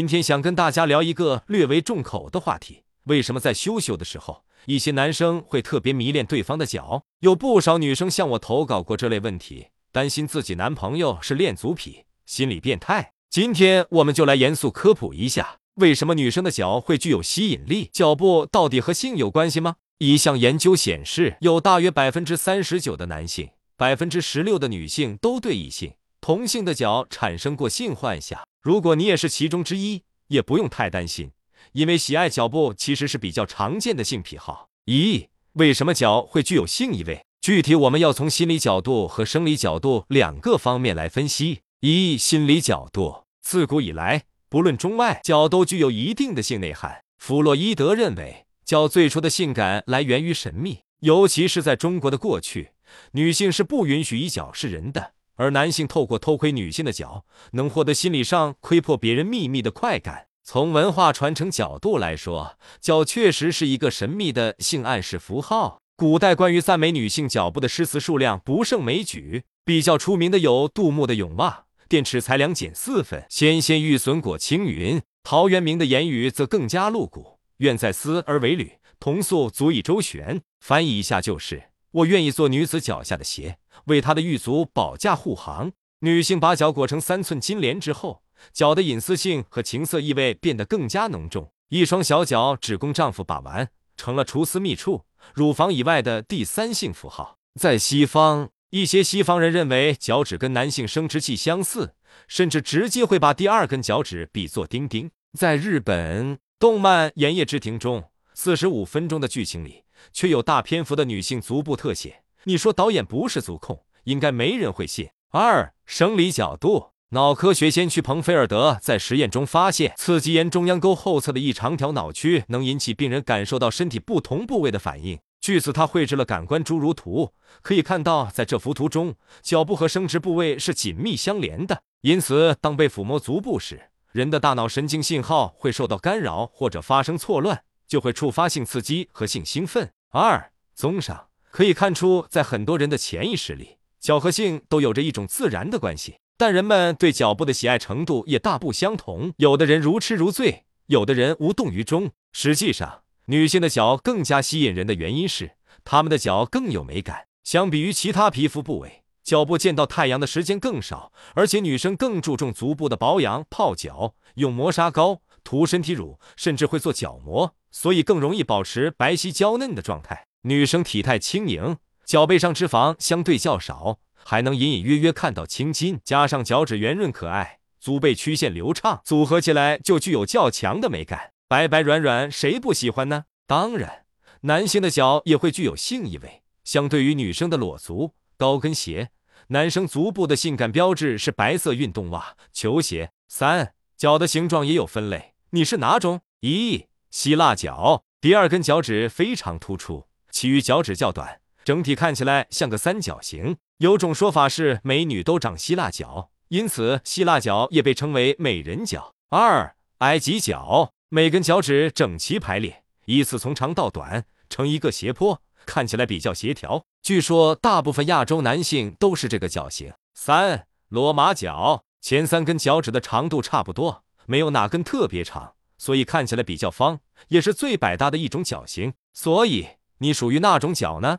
今天想跟大家聊一个略为重口的话题：为什么在羞羞的时候，一些男生会特别迷恋对方的脚？有不少女生向我投稿过这类问题，担心自己男朋友是恋足癖、心理变态。今天我们就来严肃科普一下，为什么女生的脚会具有吸引力？脚部到底和性有关系吗？一项研究显示，有大约百分之三十九的男性、百分之十六的女性都对异性同性的脚产生过性幻想。如果你也是其中之一，也不用太担心，因为喜爱脚部其实是比较常见的性癖好。一、为什么脚会具有性意味？具体我们要从心理角度和生理角度两个方面来分析。一、心理角度，自古以来，不论中外，脚都具有一定的性内涵。弗洛伊德认为，脚最初的性感来源于神秘，尤其是在中国的过去，女性是不允许以脚示人的。而男性透过偷窥女性的脚，能获得心理上窥破别人秘密的快感。从文化传承角度来说，脚确实是一个神秘的性暗示符号。古代关于赞美女性脚部的诗词数量不胜枚举，比较出名的有杜牧的《咏袜》：“电尺裁量减四分，纤纤玉损裹青云。”陶渊明的言语则更加露骨：“愿在思而为履，同宿足以周旋。”翻译一下就是。我愿意做女子脚下的鞋，为她的玉足保驾护航。女性把脚裹成三寸金莲之后，脚的隐私性和情色意味变得更加浓重。一双小脚只供丈夫把玩，成了除私密处、乳房以外的第三性符号。在西方，一些西方人认为脚趾跟男性生殖器相似，甚至直接会把第二根脚趾比作丁丁。在日本动漫《炎夜之庭》中，四十五分钟的剧情里。却有大篇幅的女性足部特写，你说导演不是足控，应该没人会信。二、生理角度，脑科学先驱彭菲尔德在实验中发现，刺激沿中央沟后侧的一长条脑区能引起病人感受到身体不同部位的反应。据此，他绘制了感官侏儒图，可以看到，在这幅图中，脚部和生殖部位是紧密相连的。因此，当被抚摸足部时，人的大脑神经信号会受到干扰或者发生错乱。就会触发性刺激和性兴奋。二，综上可以看出，在很多人的潜意识里，脚和性都有着一种自然的关系。但人们对脚部的喜爱程度也大不相同，有的人如痴如醉，有的人无动于衷。实际上，女性的脚更加吸引人的原因是，她们的脚更有美感。相比于其他皮肤部位，脚部见到太阳的时间更少，而且女生更注重足部的保养，泡脚、用磨砂膏。涂身体乳，甚至会做角膜，所以更容易保持白皙娇嫩的状态。女生体态轻盈，脚背上脂肪相对较少，还能隐隐约约看到青筋，加上脚趾圆润可爱，足背曲线流畅，组合起来就具有较强的美感。白白软软，谁不喜欢呢？当然，男性的脚也会具有性意味。相对于女生的裸足、高跟鞋，男生足部的性感标志是白色运动袜、球鞋。三。脚的形状也有分类，你是哪种？一希腊脚，第二根脚趾非常突出，其余脚趾较短，整体看起来像个三角形。有种说法是美女都长希腊脚，因此希腊脚也被称为美人脚。二埃及脚，每根脚趾整齐排列，依次从长到短，呈一个斜坡，看起来比较协调。据说大部分亚洲男性都是这个脚型。三罗马脚。前三根脚趾的长度差不多，没有哪根特别长，所以看起来比较方，也是最百搭的一种脚型。所以你属于哪种脚呢？